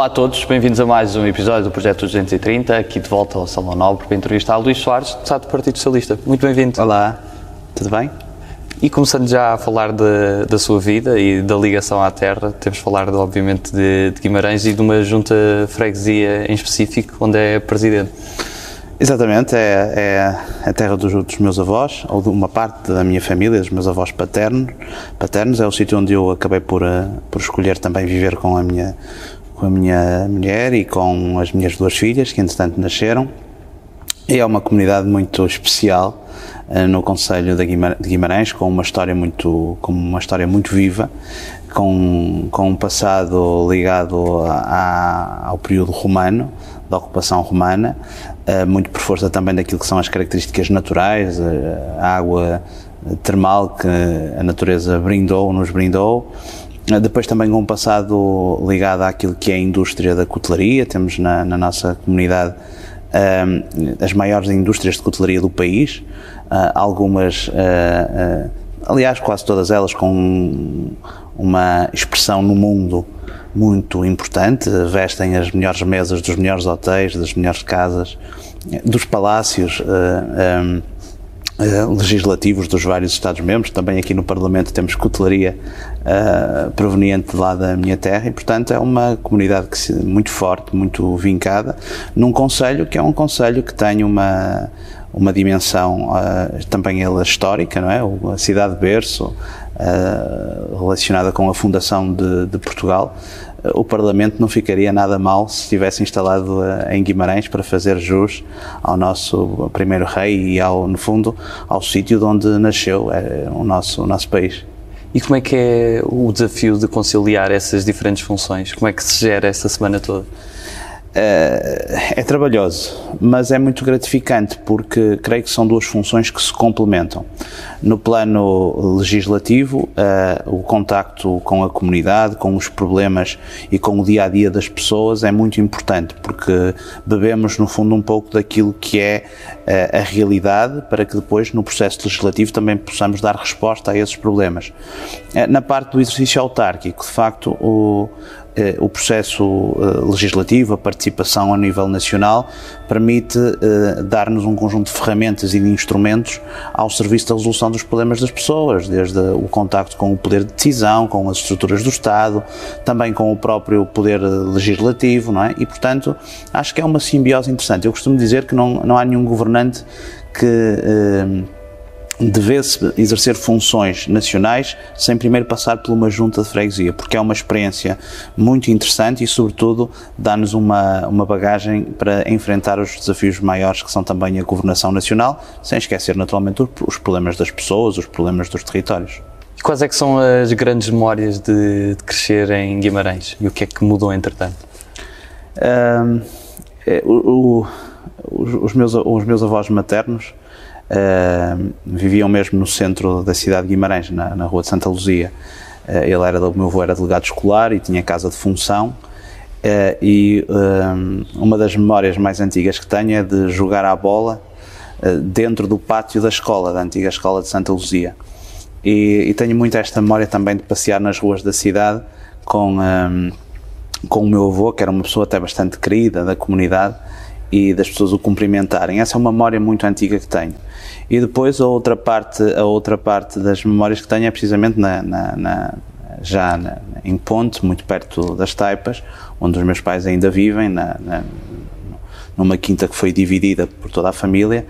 Olá a todos, bem-vindos a mais um episódio do Projeto 230, aqui de volta ao Salão Nobre para entrevistar Luís Soares, deputado do Partido Socialista. Muito bem-vindo. Olá, tudo bem? E começando já a falar de, da sua vida e da ligação à terra, temos de falar, de, obviamente, de, de Guimarães e de uma junta freguesia em específico, onde é presidente. Exatamente, é, é a terra dos, dos, meus avós, ou de uma parte da minha família, dos meus avós paternos. paternos é o sítio onde eu acabei por, eh, por escolher também viver com a minha com a minha mulher e com as minhas duas filhas, que entretanto nasceram. É uma comunidade muito especial uh, no Conselho de Guimarães, com uma história muito, com uma história muito viva, com, com um passado ligado a, a, ao período romano, da ocupação romana, uh, muito por força também daquilo que são as características naturais, uh, a água termal que a natureza brindou, nos brindou, depois também com um passado ligado àquilo que é a indústria da cutelaria, temos na, na nossa comunidade um, as maiores indústrias de cutelaria do país, uh, algumas, uh, uh, aliás quase todas elas com uma expressão no mundo muito importante, vestem as melhores mesas dos melhores hotéis, das melhores casas, dos palácios, um, eh, legislativos dos vários Estados-membros. Também aqui no Parlamento temos cutelaria uh, proveniente lá da minha terra e, portanto, é uma comunidade que se, muito forte, muito vincada, num Conselho que é um Conselho que tem uma, uma dimensão uh, também ela histórica, não é? A cidade de berço, uh, relacionada com a fundação de, de Portugal, o Parlamento não ficaria nada mal se estivesse instalado eh, em Guimarães para fazer jus ao nosso primeiro rei e, ao, no fundo, ao sítio de onde nasceu é, o, nosso, o nosso país. E como é que é o desafio de conciliar essas diferentes funções? Como é que se gera essa semana toda? Eh, é trabalhoso, mas é muito gratificante porque creio que são duas funções que se complementam. No plano legislativo, uh, o contacto com a comunidade, com os problemas e com o dia a dia das pessoas é muito importante porque bebemos, no fundo, um pouco daquilo que é uh, a realidade para que depois, no processo legislativo, também possamos dar resposta a esses problemas. Na parte do exercício autárquico, de facto, o eh, o processo eh, legislativo, a participação a nível nacional, permite eh, dar-nos um conjunto de ferramentas e de instrumentos ao serviço da resolução dos problemas das pessoas, desde o contacto com o poder de decisão, com as estruturas do Estado, também com o próprio poder legislativo, não é? E, portanto, acho que é uma simbiose interessante. Eu costumo dizer que não, não há nenhum governante que. Devesse exercer funções nacionais sem primeiro passar por uma junta de freguesia, porque é uma experiência muito interessante e, sobretudo, dá-nos uma, uma bagagem para enfrentar os desafios maiores que são também a governação nacional, sem esquecer, naturalmente, os problemas das pessoas, os problemas dos territórios. E quais é que são as grandes memórias de, de crescer em Guimarães e o que é que mudou entretanto? Um, é, o, o, os, meus, os meus avós maternos Uh, viviam mesmo no centro da cidade de Guimarães, na, na rua de Santa Luzia. Uh, ele era, o meu avô era delegado escolar e tinha casa de função. Uh, e uma das memórias mais antigas que tenho é de jogar à bola dentro do pátio da escola, da antiga escola de Santa Luzia. E, e tenho muito esta memória também de passear nas ruas da cidade com, um, com o meu avô, que era uma pessoa até bastante querida da comunidade, e das pessoas o cumprimentarem. Essa é uma memória muito antiga que tenho. E depois a outra parte, a outra parte das memórias que tenho é precisamente na, na, na já na, em Ponte, muito perto das Taipas, onde os meus pais ainda vivem, na, numa quinta que foi dividida por toda a família,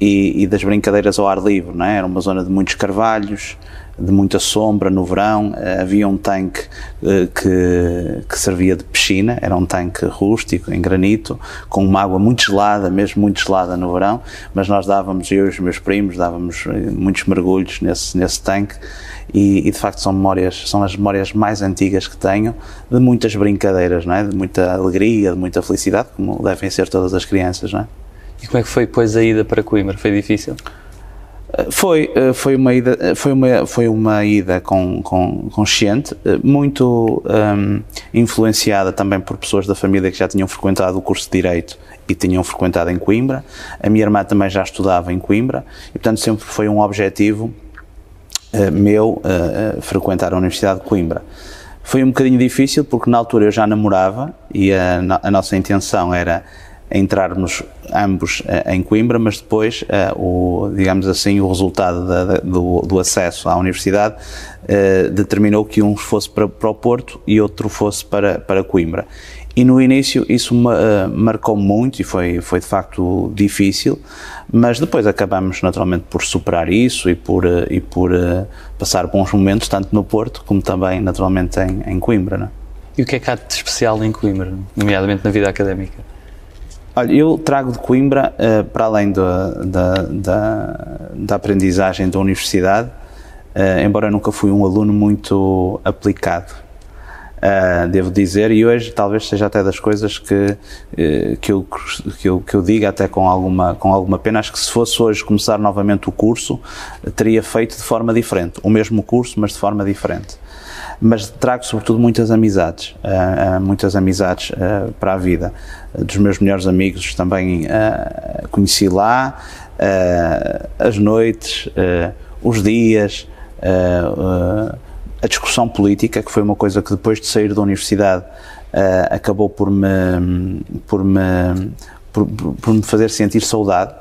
e, e, das brincadeiras ao ar livre, não é? Era uma zona de muitos carvalhos, de muita sombra no verão. Eh, havia um tanque eh, que, que servia de piscina, era um tanque rústico, em granito, com uma água muito gelada, mesmo muito gelada no verão, mas nós dávamos, eu e os meus primos, dávamos eh, muitos mergulhos nesse, nesse tanque e, e, de facto são memórias, são as memórias mais antigas que tenho de muitas brincadeiras, não é? De muita alegria, de muita felicidade, como devem ser todas as crianças, não é? E como é que foi depois a ida para Coimbra? Foi difícil? Foi, eh, foi uma ida, eh, foi uma, foi uma ida com, com, consciente, eh, muito um, influenciada também por pessoas da família que já tinham frequentado o curso de Direito e tinham frequentado em Coimbra. A minha irmã também já estudava em Coimbra e, portanto, sempre foi um objetivo uh, meu uh, frequentar a Universidade de Coimbra. Foi um bocadinho difícil porque na altura eu já namorava e a, a nossa intenção era entrarmos ambos uh, em Coimbra, mas depois, uh, o, digamos assim, o resultado da, do, do, acesso à universidade uh, determinou que um fosse para, para, o Porto e outro fosse para, para Coimbra. E no início isso marcou muito e foi, foi de facto difícil, mas depois acabamos naturalmente por superar isso e por, e por passar bons momentos, tanto no Porto como também naturalmente em, em Coimbra. Né? E o que é que há de especial em Coimbra, nomeadamente na vida académica? Olha, eu trago de Coimbra, uh, para além da, da, da, aprendizagem da universidade, uh, embora eu nunca fui um aluno muito aplicado, uh, devo dizer, e hoje talvez seja até das coisas que, que, eu, que, eu, que eu diga até com alguma, com alguma pena, acho que se fosse hoje começar novamente o curso, teria feito de forma diferente, o mesmo curso, mas de forma diferente mas trago sobretudo muitas amizades, uh, uh, muitas amizades uh, para a vida. dos meus melhores amigos também conheci lá, as noites, os dias, a discussão política, que foi uma coisa que depois de sair da universidade acabou por me, por me, por, por me fazer sentir saudade,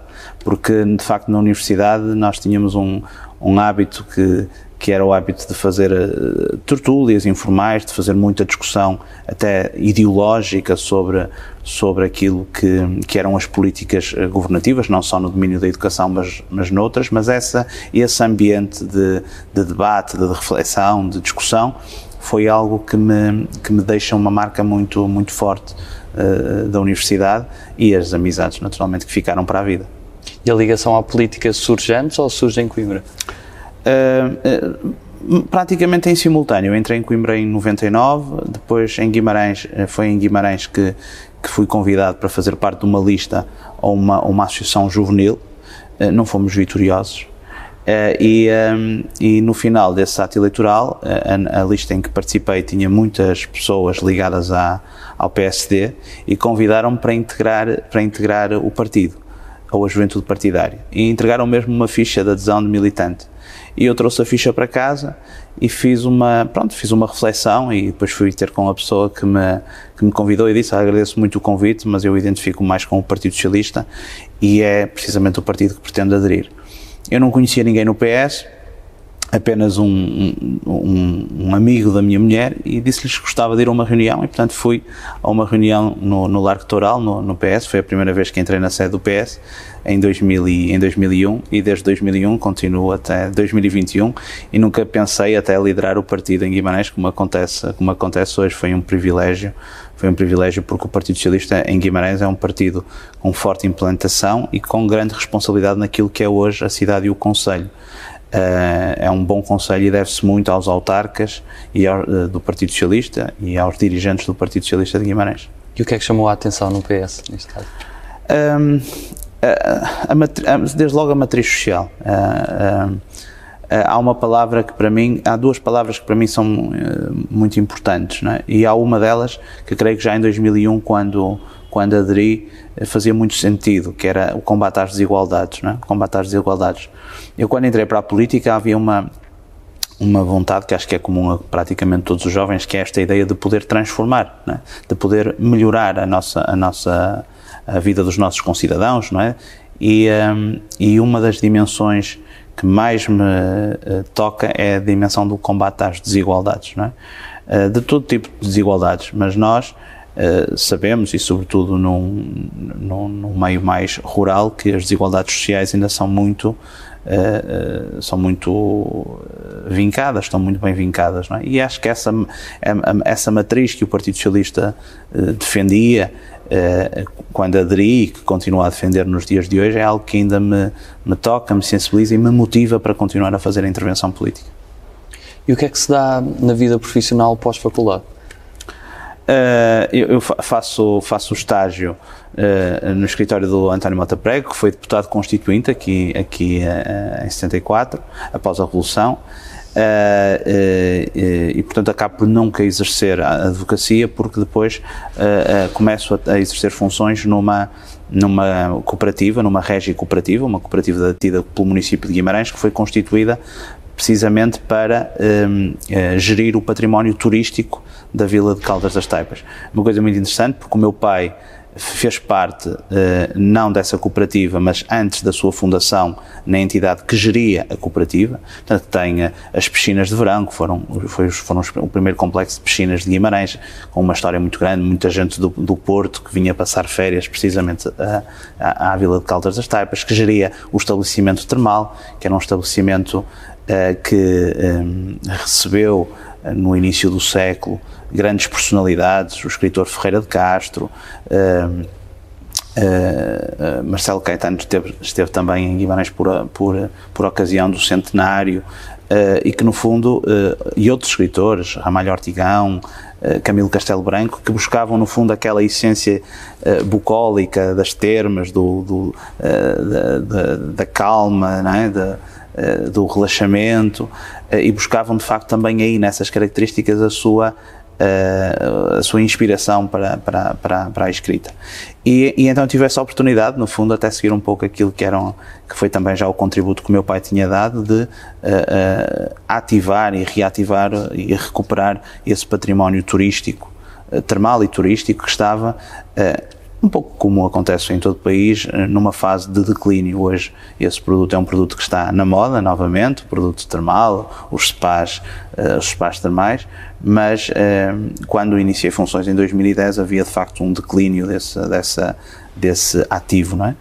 porque de facto na universidade nós tínhamos um, um hábito que que era o hábito de fazer uh, tertúlias informais, de fazer muita discussão até ideológica sobre, sobre aquilo que, que eram as políticas eh, governativas, não só no domínio da educação, mas, mas noutras, mas essa, esse ambiente de, de debate, de reflexão, de discussão, foi algo que me, que me deixa uma marca muito, muito forte uh, da universidade e as amizades, naturalmente, que ficaram para a vida. E a ligação à política surge antes ou surge em Coimbra? Uh, praticamente em simultâneo. Entrei em Coimbra em 99, depois em Guimarães, eh, foi em Guimarães que, que fui convidado para fazer parte de uma lista ou uma, uma associação juvenil. Não fomos vitoriosos. E, e no final desse ato eleitoral, a, a, lista em que participei tinha muitas pessoas ligadas à, ao PSD e convidaram-me para integrar, para integrar o partido, ou a juventude partidária. E entregaram mesmo uma ficha de adesão de militante e eu trouxe a ficha para casa e fiz uma, pronto, fiz uma reflexão e depois fui ter com a pessoa que me, que me convidou e disse, ah, agradeço muito o convite, mas eu identifico mais com o Partido Socialista e é precisamente o partido que pretendo aderir. Eu não conhecia ninguém no PS, apenas um, um, um, amigo da minha mulher e disse-lhes que gostava de ir a uma reunião e portanto fui a uma reunião no, no Largo Toral, no, no, PS, foi a primeira vez que entrei na sede do PS em, 2000 e, em 2001 e desde 2001 continuo até 2021 e nunca pensei até liderar o partido em Guimarães como acontece, como acontece hoje, foi um privilégio foi um privilégio porque o Partido Socialista em Guimarães é um partido com forte implantação e com grande responsabilidade naquilo que é hoje a cidade e o Conselho. Uh, é um bom conselho e deve-se muito aos autarcas e ao, uh, do Partido Socialista e aos dirigentes do Partido Socialista de Guimarães. E o que é que chamou a atenção no PS, neste caso? Um, a, a, a, desde logo a matriz social. Uh, há uma palavra que para mim, há duas palavras que para mim são muito importantes, é? e há uma delas que creio que já em 2001, quando quando aderi, fazia muito sentido, que era o combate às desigualdades, não é? combate às desigualdades. Eu quando entrei para a política havia uma uma vontade que acho que é comum a praticamente todos os jovens, que é esta ideia de poder transformar, é? de poder melhorar a nossa a nossa a vida dos nossos concidadãos, não é? E, um, e uma das dimensões que mais me uh, toca é a dimensão do combate às desigualdades, não é? Uh, de todo tipo de desigualdades, mas nós Uh, sabemos, e sobretudo num, num, num, meio mais rural, que as desigualdades sociais ainda são muito, uh, uh, são muito vincadas, estão muito bem vincadas. É? E acho que essa, essa matriz que o Partido Socialista defendia quando aderi e que continua a defender nos dias de hoje é algo que ainda me, me toca, me sensibiliza e me motiva para continuar a fazer a intervenção política. E o que é que se dá na vida profissional pós-faculdade? Uh, eu, faço, faço estágio uh, no escritório do António Mota Prego, que foi deputado constituinte aqui, aqui uh, em 74, após a Revolução. e portanto acabo por nunca exercer a advocacia porque depois começo a, a, exercer funções numa numa cooperativa, numa régia cooperativa, uma cooperativa detida pelo município de Guimarães que foi constituída precisamente para um, uh, gerir o património turístico da Vila de Caldas das Taipas. Uma coisa muito interessante, porque o meu pai fez parte eh, não dessa cooperativa, mas antes da sua fundação na entidade que geria a cooperativa. Portanto, tem eh, as piscinas de verão, que foram, foi, foram o primeiro complexo de piscinas de Guimarães, com uma história muito grande, muita gente do, do Porto que vinha passar férias precisamente à, à Vila de Caldas das Taipas, que geria o estabelecimento termal, que era um estabelecimento que recebeu no início do século grandes personalidades, o escritor Ferreira de Castro, uh, uh, Marcelo Caetano esteve, esteve, também em Guimarães por, por, por ocasião do centenário, uh, e que no fundo, e outros escritores, Ramalho Ortigão, Camilo Castelo Branco, que buscavam no fundo aquela essência bucólica das termas, do, do da, da, da, calma, não é? da, do relaxamento, e buscavam de facto também aí nessas características a sua a sua inspiração para, para, para, para a escrita. E, e, então tive essa oportunidade, no fundo, até seguir um pouco aquilo que, eram, que foi também já o contributo que o meu pai tinha dado, de uh, uh, ativar e reativar e recuperar esse património turístico, uh, termal e turístico que estava um pouco como acontece em todo o país, eh, numa fase de declínio. Hoje, esse produto é um produto que está na moda novamente, o produto termal, os spas, uh, os spas termais, mas uh, quando iniciei funções em 2010 havia de facto um declínio desse, dessa, desse ativo, não é?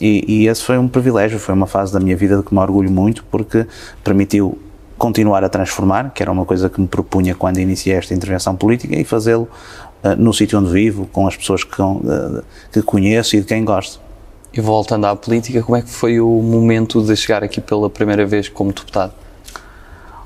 E, e esse foi um privilégio, foi uma fase da minha vida de que me orgulho muito, porque permitiu continuar a transformar, que era uma coisa que me propunha quando iniciei esta intervenção política, e fazê-lo no sítio onde vivo, com as pessoas que, uh, que conheço e de quem gosto. E voltando à política, como é que foi o momento de chegar aqui pela primeira vez como deputado?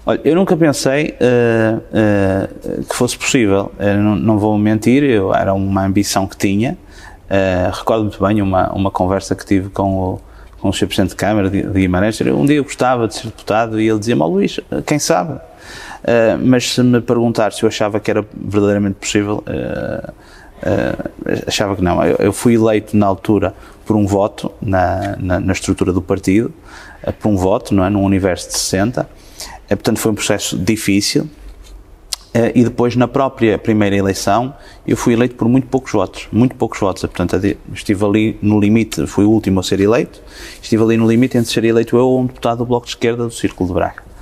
Olha, eu nunca pensei uh, uh, que fosse possível. Não, não, vou mentir, eu, era uma ambição que tinha. Uh, recordo muito bem uma, uma conversa que tive com o, com o Sr. Presidente de Câmara de, de Guimarães, um dia eu gostava de ser deputado e ele dizia-me, oh, Luís, quem sabe? Uh, mas se me perguntar se eu achava que era verdadeiramente possível, uh, uh, achava que não. Eu, eu, fui eleito na altura por um voto na, na, na estrutura do partido, por um voto, não é? num universo de 60. portanto, foi um processo difícil. E depois, na própria primeira eleição, eu fui eleito por muito poucos votos, muito poucos votos. Portanto, estive ali no limite, fui o último a ser eleito, estive ali no limite entre ser eleito eu ou um deputado do Bloco de Esquerda do Círculo de Braga.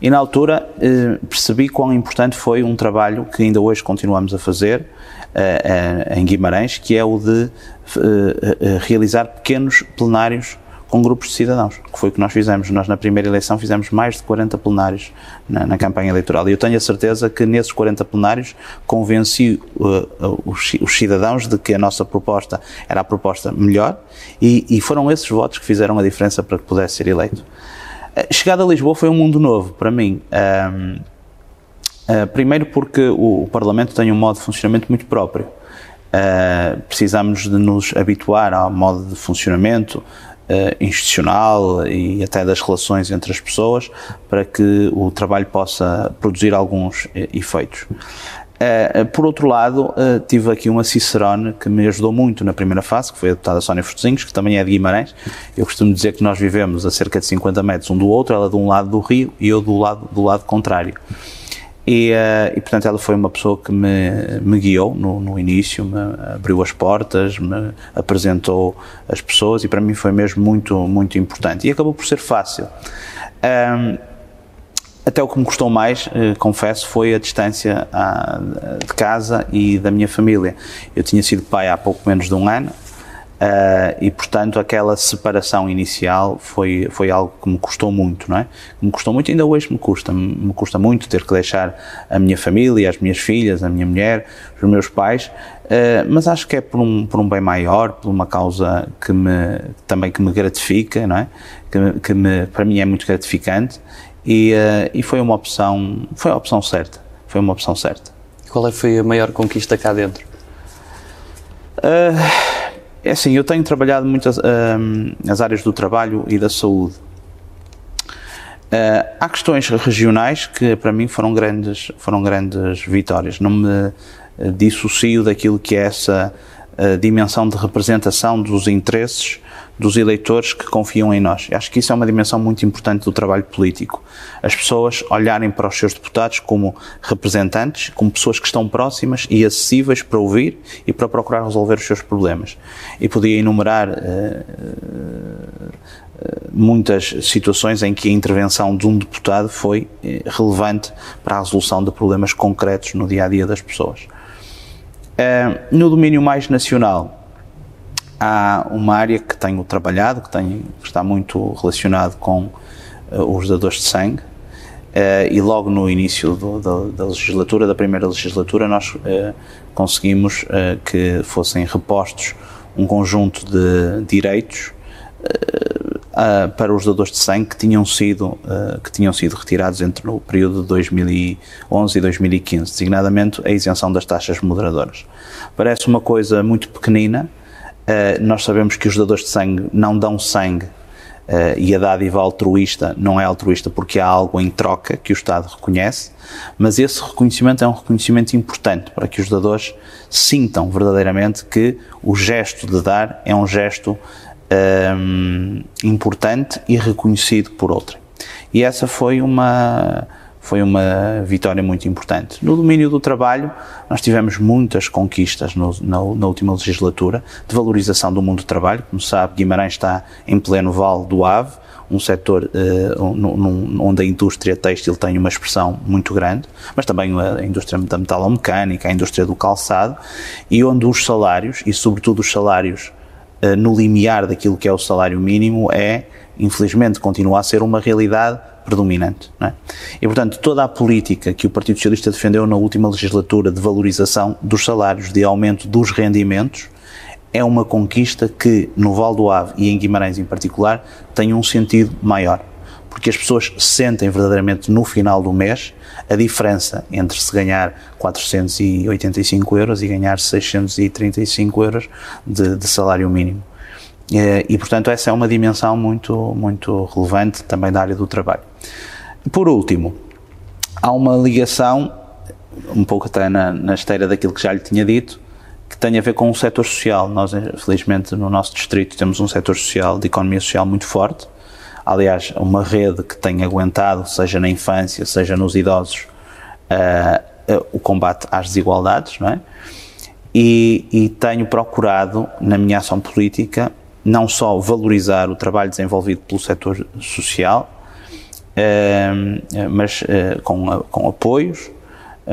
E na altura eh, percebi quão importante foi um trabalho que ainda hoje continuamos a fazer eh, em Guimarães, que é o de realizar pequenos plenários com grupos de cidadãos, que foi o que nós fizemos. Nós, na primeira eleição, fizemos mais de 40 plenários na, na campanha eleitoral. E eu tenho a certeza que nesses 40 plenários convenci uh, os, os, cidadãos de que a nossa proposta era a proposta melhor e, e foram esses votos que fizeram a diferença para que pudesse ser eleito. Uh, chegada a Lisboa foi um mundo novo para mim. Um, uh, primeiro porque o, o Parlamento tem um modo de funcionamento muito próprio. Uh, precisamos de nos habituar ao modo de funcionamento, institucional e até das relações entre as pessoas para que o trabalho possa produzir alguns efeitos. Uh, por outro lado, uh, tive aqui uma Cicerone que me ajudou muito na primeira fase, que foi a deputada Sónia Fortezinhos, que também é de Guimarães. Eu costumo dizer que nós vivemos a cerca de 50 metros um do outro, ela de um lado do rio e eu do lado, do lado contrário. E, uh, e, portanto, ela foi uma pessoa que me, me guiou no, no, início, me abriu as portas, me apresentou as pessoas e para mim foi mesmo muito, muito importante. E acabou por ser fácil. Um, até o que me custou mais, eh, confesso, foi a distância à, de casa e da minha família. Eu tinha sido pai há pouco menos de um ano, Uh, e portanto aquela separação inicial foi foi algo que me custou muito não é? Me custou muito ainda hoje me custa. Me custa muito ter que deixar a minha família as minhas filhas a minha mulher os meus pais uh, mas acho que é por um por um bem maior por uma causa que me também que me gratifica não é? Que, que me para mim é muito gratificante e, uh, e foi uma opção foi a opção certa foi uma opção certa qual é foi a maior conquista cá dentro uh, é assim, eu tenho trabalhado muito as, um, as áreas do trabalho e da saúde. Uh, há questões regionais que para mim foram grandes, foram grandes vitórias. Não me dissocio daquilo que é essa dimensão de representação dos interesses dos eleitores que confiam em nós. Acho que isso é uma dimensão muito importante do trabalho político. As pessoas olharem para os seus deputados como representantes, como pessoas que estão próximas e acessíveis para ouvir e para procurar resolver os seus problemas. E podia enumerar uh, muitas situações em que a intervenção de um deputado foi eh, relevante para a resolução de problemas concretos no dia a dia das pessoas. No domínio mais nacional, há uma área que tenho trabalhado, que, tenho, que está muito relacionado com uh, os dadores de sangue, uh, e logo no início do, da, da, legislatura, da primeira legislatura, nós uh, conseguimos que fossem repostos um conjunto de direitos para os dadores de sangue que tinham sido que tinham sido retirados entre o período de 2011 e 2015, designadamente a isenção das taxas moderadoras. Parece uma coisa muito pequenina, Uh, nós sabemos que os dadores de sangue não dão sangue uh, e a dádiva altruísta não é altruísta porque há algo em troca que o Estado reconhece, mas esse reconhecimento é um reconhecimento importante para que os dadores sintam verdadeiramente que o gesto de dar é um gesto um, eh, importante e reconhecido por outrem. E essa foi uma foi uma vitória muito importante. No domínio do trabalho, nós tivemos muitas conquistas no, na, na, última legislatura de valorização do mundo do trabalho. Como sabe, Guimarães está em pleno vale do Ave, um setor uh, onde a indústria têxtil tem uma expressão muito grande, mas também a indústria da metalomecânica, a indústria do calçado, e onde os salários, e sobretudo os salários uh, no limiar daquilo que é o salário mínimo, é, infelizmente, continua a ser uma realidade predominante. É? E, portanto, toda a política que o Partido Socialista defendeu na última legislatura de valorização dos salários, de aumento dos rendimentos, é uma conquista que, no Val do Ave e em Guimarães em particular, tem um sentido maior. Porque as pessoas sentem verdadeiramente no final do mês a diferença entre se ganhar 485 euros e ganhar 635 euros de, de salário mínimo. Eh, e, portanto, essa é uma dimensão muito, muito relevante também da área do trabalho. Por último, há uma ligação, um pouco até na, na esteira daquilo que já lhe tinha dito, que tem a ver com o setor social. Nós, felizmente, no nosso distrito temos um setor social, de economia social muito forte. Aliás, uma rede que tem aguentado, seja na infância, seja nos idosos, uh, uh, o combate às desigualdades, não é? E, e tenho procurado, na minha ação política, não só valorizar o trabalho desenvolvido pelo setor social, eh, mas eh, com, com apoios,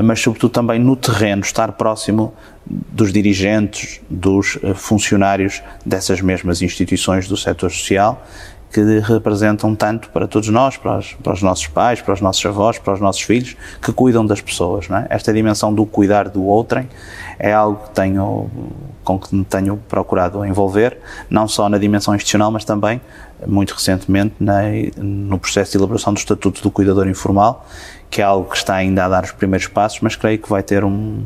mas sobretudo também no terreno, estar próximo dos dirigentes, dos eh, funcionários dessas mesmas instituições do setor social que representam tanto para todos nós, para os, para os, nossos pais, para os nossos avós, para os nossos filhos, que cuidam das pessoas. É? Esta dimensão do cuidar do outrem é algo que tenho, com que me tenho procurado envolver, não só na dimensão institucional, mas também, muito recentemente, na, no processo de elaboração do Estatuto do Cuidador Informal, que é algo que está ainda a dar os primeiros passos, mas creio que vai ter um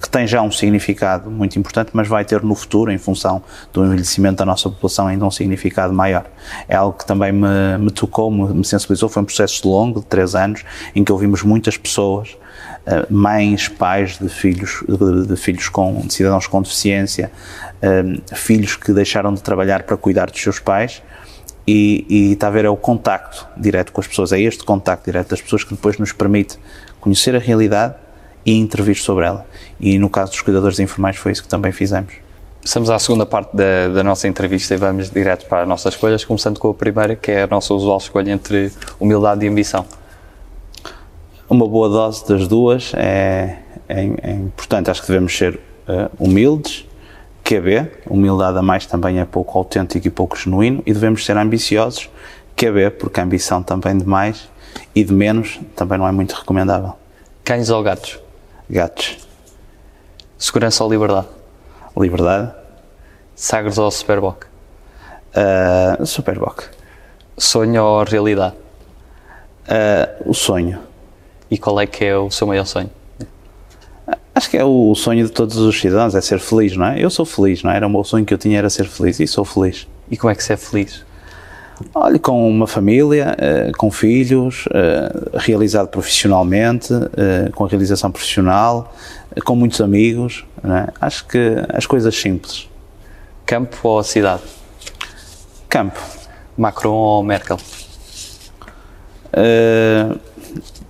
que tem já um significado muito importante, mas vai ter no futuro, em função do envelhecimento da nossa população, ainda um significado maior. É algo que também me, me tocou, me, sensibilizou. Foi um processo longo, de três anos, em que ouvimos muitas pessoas, eh, mães, pais de filhos, de, de filhos com, de cidadãos com deficiência, eh, filhos que deixaram de trabalhar para cuidar dos seus pais. E, e está a ver, é o contacto direto com as pessoas, é este contacto direto das pessoas que depois nos permite conhecer a realidade e intervir sobre ela. E no caso dos cuidadores informais foi isso que também fizemos. Estamos à segunda parte da, da, nossa entrevista e vamos direto para as nossas escolhas, começando com a primeira, que é a nossa usual escolha entre humildade e ambição. Uma boa dose das duas é, é, é importante. Acho que devemos ser uh, humildes, QB, humildade a mais também é pouco autêntico e pouco genuíno, e devemos ser ambiciosos, QB, porque a ambição também de mais e de menos também não é muito recomendável. Cães ou gatos? Gatos. Segurança ou liberdade? Liberdade. Sagres ou Superboc? Uh, Superboc. Sonho ou realidade? Uh, o sonho. E qual é que é o seu maior sonho? Acho que é o sonho de todos os cidadãos, é ser feliz, não é? Eu sou feliz, não é? Era o meu sonho que eu tinha, era ser feliz e sou feliz. E como é que se é feliz? Olha, com uma família, uh, com filhos, uh, realizado profissionalmente, uh, com a realização profissional, com muitos amigos. É? Acho que as coisas simples. Campo ou cidade? Campo. Macron ou Merkel? Uh,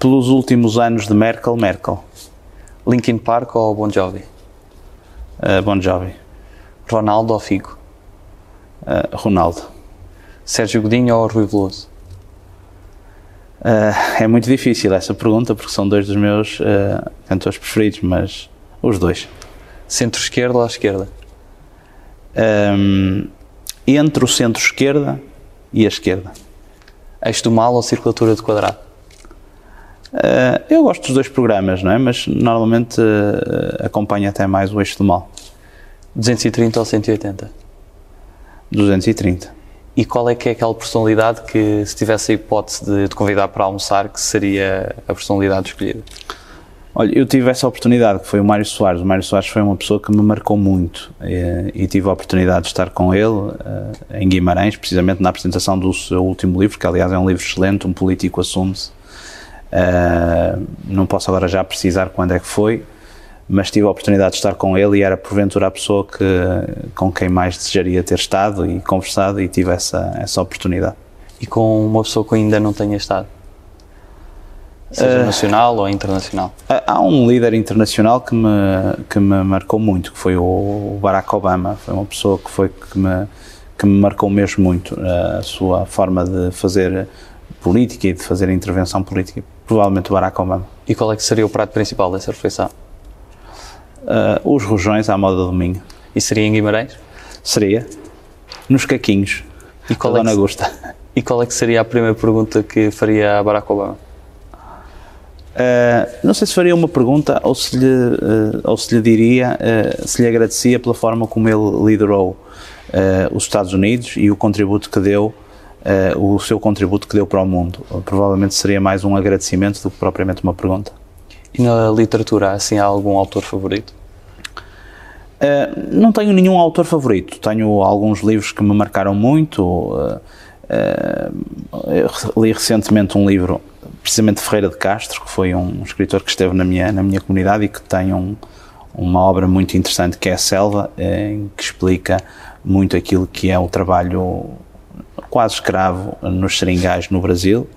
pelos últimos anos de Merkel, Merkel. Linkin Park ou Bon Jovi? Uh, bon Jovi. Ronaldo ou Figo? Uh, Ronaldo. Sérgio Godinho ou Rui Veloso? é muito difícil essa pergunta porque são dois dos meus cantores preferidos, mas os dois. Centro-esquerda ou esquerda? Um, entre o centro-esquerda e a esquerda. Eixo do mal ou circulatura de quadrado? Uh, eu gosto dos dois programas, não é? Mas normalmente uh, acompanho até mais o eixo do mal. 230 ou 180? 230. E qual é que é aquela personalidade que, se tivesse a hipótese de te convidar para almoçar, que seria a personalidade escolhida? Olha, eu tive essa oportunidade, que foi o Mário Soares. O Mário Soares foi uma pessoa que me marcou muito e, e tive a oportunidade de estar com ele uh, em Guimarães, precisamente na apresentação do seu último livro, que aliás é um livro excelente, Um Político Assume-se. Uh, não posso agora já precisar quando é que foi, mas tive a oportunidade de estar com ele e era porventura a pessoa que, com quem mais desejaria ter estado e conversado e tive essa, essa oportunidade. E com uma pessoa que ainda não tenha estado? Seja uh, nacional ou internacional? Há um líder internacional que me, que me marcou muito, que foi o Barack Obama. Foi uma pessoa que, foi, que, me, que me marcou mesmo muito a sua forma de fazer política e de fazer intervenção política. Provavelmente o Barack Obama. E qual é que seria o prato principal dessa refeição? Uh, os rojões à moda domingo. E seria em Guimarães? Seria. Nos caquinhos. E qual, é que, Augusta. e qual é que seria a primeira pergunta que faria a Barack Obama? Uh, não sei se faria uma pergunta ou se lhe, uh, ou se lhe diria, uh, se lhe agradecia pela forma como ele liderou os Estados Unidos e o contributo que deu, o seu contributo que deu para o mundo. Provavelmente seria mais um agradecimento do que propriamente uma pergunta. E na literatura, assim, há algum autor favorito? não tenho nenhum autor favorito. Tenho alguns livros que me marcaram muito. li recentemente um livro precisamente Ferreira de Castro, que foi um escritor que esteve na minha, na minha comunidade e que tem um, uma obra muito interessante que é a Selva, em que explica muito aquilo que é o trabalho quase escravo nos seringais no Brasil.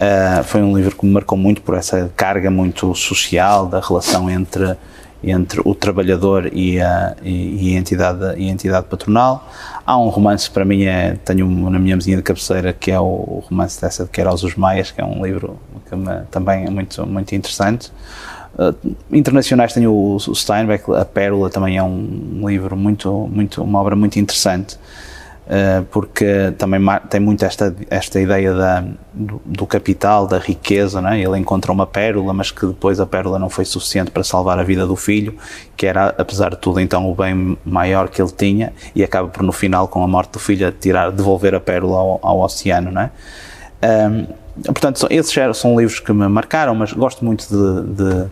Uh, foi um livro que me marcou muito por essa carga muito social da relação entre entre o trabalhador e a, e, e a, entidade, e a entidade patronal. Há um romance, para mim, é, tenho na minha mesinha de cabeceira, que é o, romance dessa de Queiroz os Maias, que é um livro que me, também é muito, muito interessante. Uh, internacionais tenho o, o Steinbeck, A Pérola também é um livro muito, muito, uma obra muito interessante. Eh, porque também tem muito esta, esta ideia da, do, do capital, da riqueza, né? ele encontra uma pérola, mas que depois a pérola não foi suficiente para salvar a vida do filho, que era, apesar de tudo, então o bem maior que ele tinha, e acaba por, no final, com a morte do filho, tirar, devolver a pérola ao, ao oceano. Né? Um, portanto, esses são livros que me marcaram, mas gosto muito de, de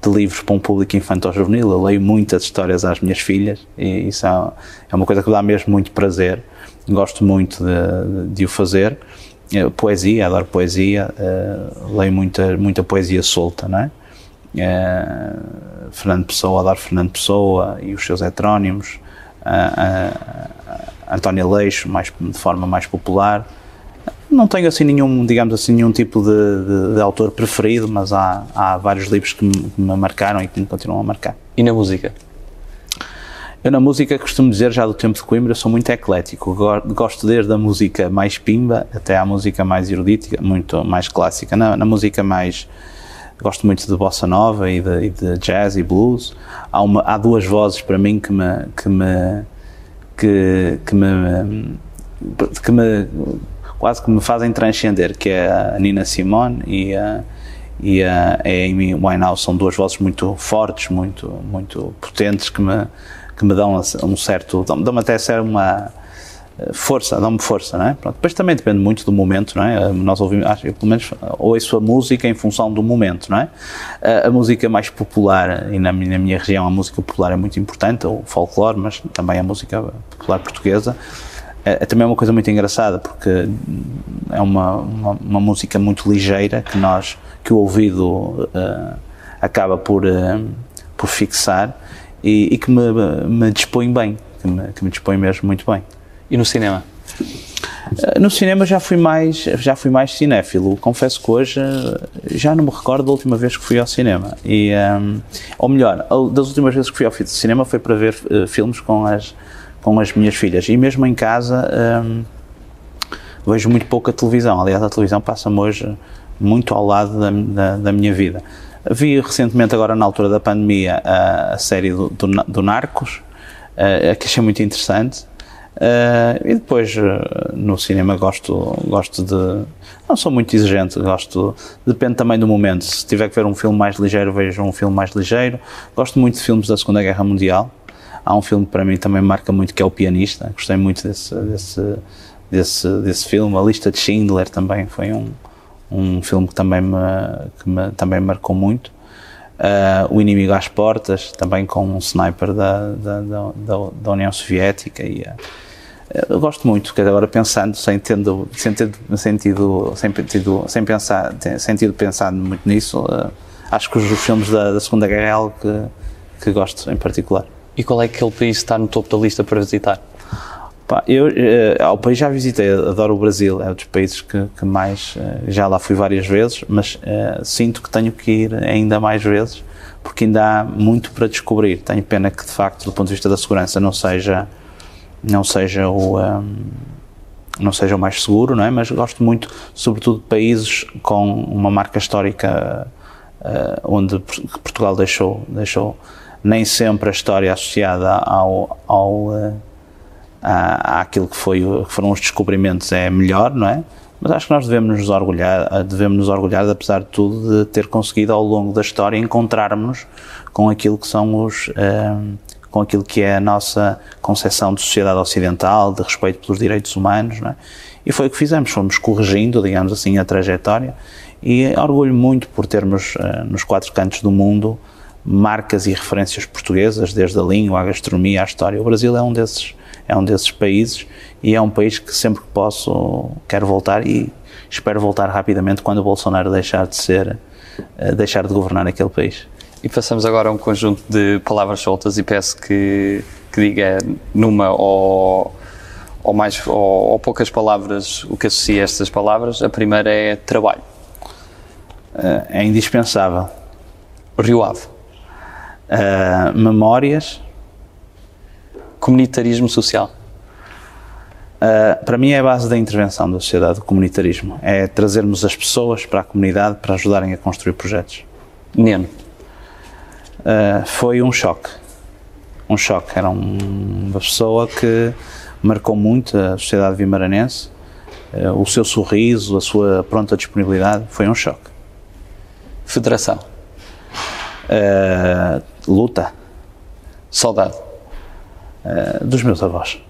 de livros para um público infantil-juvenil. Eu leio muitas histórias às minhas filhas e isso é, é uma coisa que dá mesmo muito prazer gosto muito de, de o fazer. Eh, poesia, adoro poesia, uh, leio muita, muita poesia solta, não é? Uh, Fernando Pessoa, adoro Fernando Pessoa e os seus heterónimos, António Leixo, mais, de forma mais popular. Não tenho assim nenhum, digamos assim, nenhum tipo de, de, de autor preferido, mas há, há vários livros que me, que me marcaram e que me continuam a marcar. E na música? Eu na música costumo dizer, já do tempo de Coimbra, sou muito eclético. Gosto desde a música mais pimba até à música mais erudita, muito mais clássica. Na, na música mais... Gosto muito de bossa nova e de, e de jazz e blues. Há, uma, há duas vozes para mim que me... Que me que, que me que me quase que me fazem transcender, que é a Nina Simone e a, e a, Amy Winehouse. São duas vozes muito fortes, muito, muito potentes que me, que me dão um certo, dão-me até ser uma eh, força, dão-me força, não é? Pronto, depois também depende muito do momento, não é? Nós ouvimos, acho, eu pelo menos ouço a música em função do momento, não é? A, a música mais popular, e na minha, na minha, região a música popular é muito importante, o folclore, mas também a música popular portuguesa, é, é também uma coisa muito engraçada, porque é uma, uma, uma música muito ligeira que nós, que o ouvido uh, acaba por... Uh, por fixar e, e que me, me dispõe bem, que me, que me dispõe mesmo muito bem. E no cinema? Eh, no cinema já fui mais já fui mais cinéfilo. Confesso que hoje eh, já não me recordo da última vez que fui ao cinema. E, um, ehm, ou melhor, das últimas vezes que fui ao cinema foi para ver uh, filmes com as com as minhas filhas. E mesmo em casa um, vejo muito pouca televisão. Aliás, a televisão passa-me hoje muito ao lado da, da, da, minha vida. Vi recentemente, agora na altura da pandemia, a, série do, do, do Narcos, uh, que achei muito interessante. Uh, e depois no cinema gosto, gosto de. Não sou muito exigente, gosto. Depende também do momento. Se tiver que ver um filme mais ligeiro, vejo um filme mais ligeiro. Gosto muito de filmes da Segunda Guerra Mundial. Há um filme que para mim também marca muito que é O Pianista. Gostei muito desse, desse, desse, desse filme. A Lista de Schindler também foi um, um filme que também me, que me também marcou muito. Uh, o Inimigo às Portas, também com um sniper da, da, da, da União Soviética. E, uh, eu gosto muito, que agora pensando, sem tendo, sem ter sentido, sem, tido, sem pensar, sem tido pensado muito nisso, uh, acho que os filmes da, da, Segunda Guerra é algo que, que gosto em particular. E qual é aquele país que está no topo da lista para visitar? Pá, eu, uh, ao país já visitei, adoro o Brasil, é um dos países que, que mais, uh, já lá fui várias vezes, mas uh, sinto que tenho que ir ainda mais vezes, porque ainda há muito para descobrir. Tenho pena que, de facto, do ponto de vista da segurança, não seja não seja o um, não seja o mais seguro, não é? Mas gosto muito, sobretudo, de países com uma marca histórica uh, onde Portugal deixou deixou nem sempre a história associada ao, ao uh, à, àquilo que foi que foram os descobrimentos é melhor, não é? Mas acho que nós devemos nos orgulhar, devemos nos orgulhar, apesar de tudo, de ter conseguido ao longo da história encontrarmos com aquilo que são os uh, com aquilo que é a nossa concepção de sociedade ocidental, de respeito pelos direitos humanos, é? e foi o que fizemos, fomos corrigindo, digamos assim, a trajetória, e orgulho muito por termos uh, nos quatro cantos do mundo marcas e referências portuguesas, desde a língua, a gastronomia, a história. O Brasil é um desses, é um desses países e é um país que sempre que posso quero voltar e espero voltar rapidamente quando o Bolsonaro deixar de ser, uh, deixar de governar aquele país. E passamos agora a um conjunto de palavras soltas e peço que, que diga numa ou, ou mais ou, ou, poucas palavras o que associa a estas palavras. A primeira é trabalho. Uh, é indispensável. Rio Ave. Uh, memórias. Comunitarismo social. Uh, para mim é a base da intervenção da sociedade, o comunitarismo. É trazermos as pessoas para a comunidade para ajudarem a construir projetos. Neno uh, foi um choque. Um choque. Era um, uma pessoa que marcou muito a sociedade vimaranense. Uh, o seu sorriso, a sua pronta disponibilidade, foi um choque. Federação. Luta. Saudade. Dos meus avós.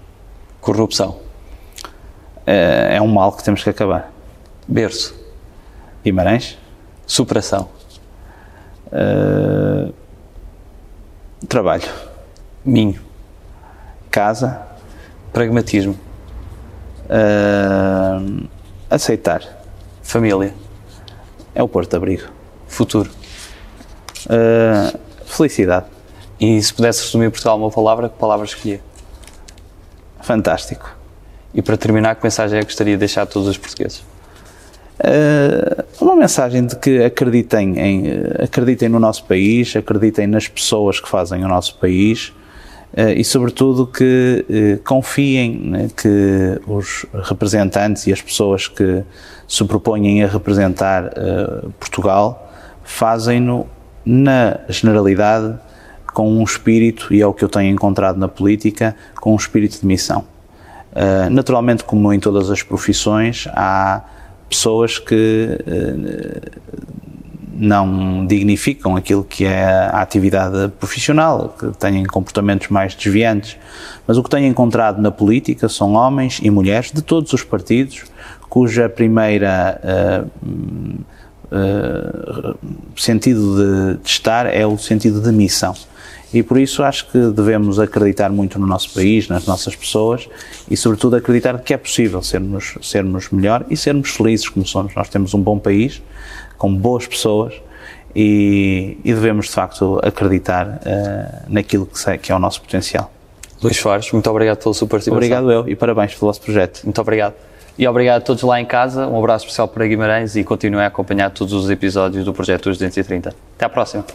Corrupção. é um mal que temos que acabar. Berço. Guimarães. Superação. Uh, Trabalho. Minho. Casa. Pragmatismo. Uh, aceitar. Família. É o porto de abrigo. Futuro. Uh, felicidade. E se pudesse resumir Portugal uma palavra, que palavra escolhia? Fantástico. E para terminar, que mensagem é que gostaria de deixar a todos os portugueses? Uh, uma mensagem de que acreditem, em, acreditem no nosso país, acreditem nas pessoas que fazem o nosso país uh, e, sobretudo, que uh, confiem né, que os representantes e as pessoas que se propõem a representar Portugal fazem-no, na generalidade, com um espírito, e é o que eu tenho encontrado na política, com um espírito de missão. naturalmente, como em todas as profissões, há pessoas que uh, não dignificam aquilo que é a atividade profissional, que têm comportamentos mais desviantes. Mas o que tenho encontrado na política são homens e mulheres de todos os partidos, cuja primeira uh, uh, sentido de, de estar é o sentido de missão. E por isso acho que devemos acreditar muito no nosso país, nas nossas pessoas e, sobretudo, acreditar que é possível sermos, sermos melhor e sermos felizes como somos. Nós temos um bom país, com boas pessoas e, e, devemos de facto acreditar uh, naquilo que, que é o nosso potencial. Luís Soares, muito obrigado pela sua participação. Obrigado eu e parabéns pelo vosso projeto. Muito obrigado. E obrigado a todos lá em casa, um abraço especial para Guimarães e continuem a acompanhar todos os episódios do Projeto 230. Até à próxima.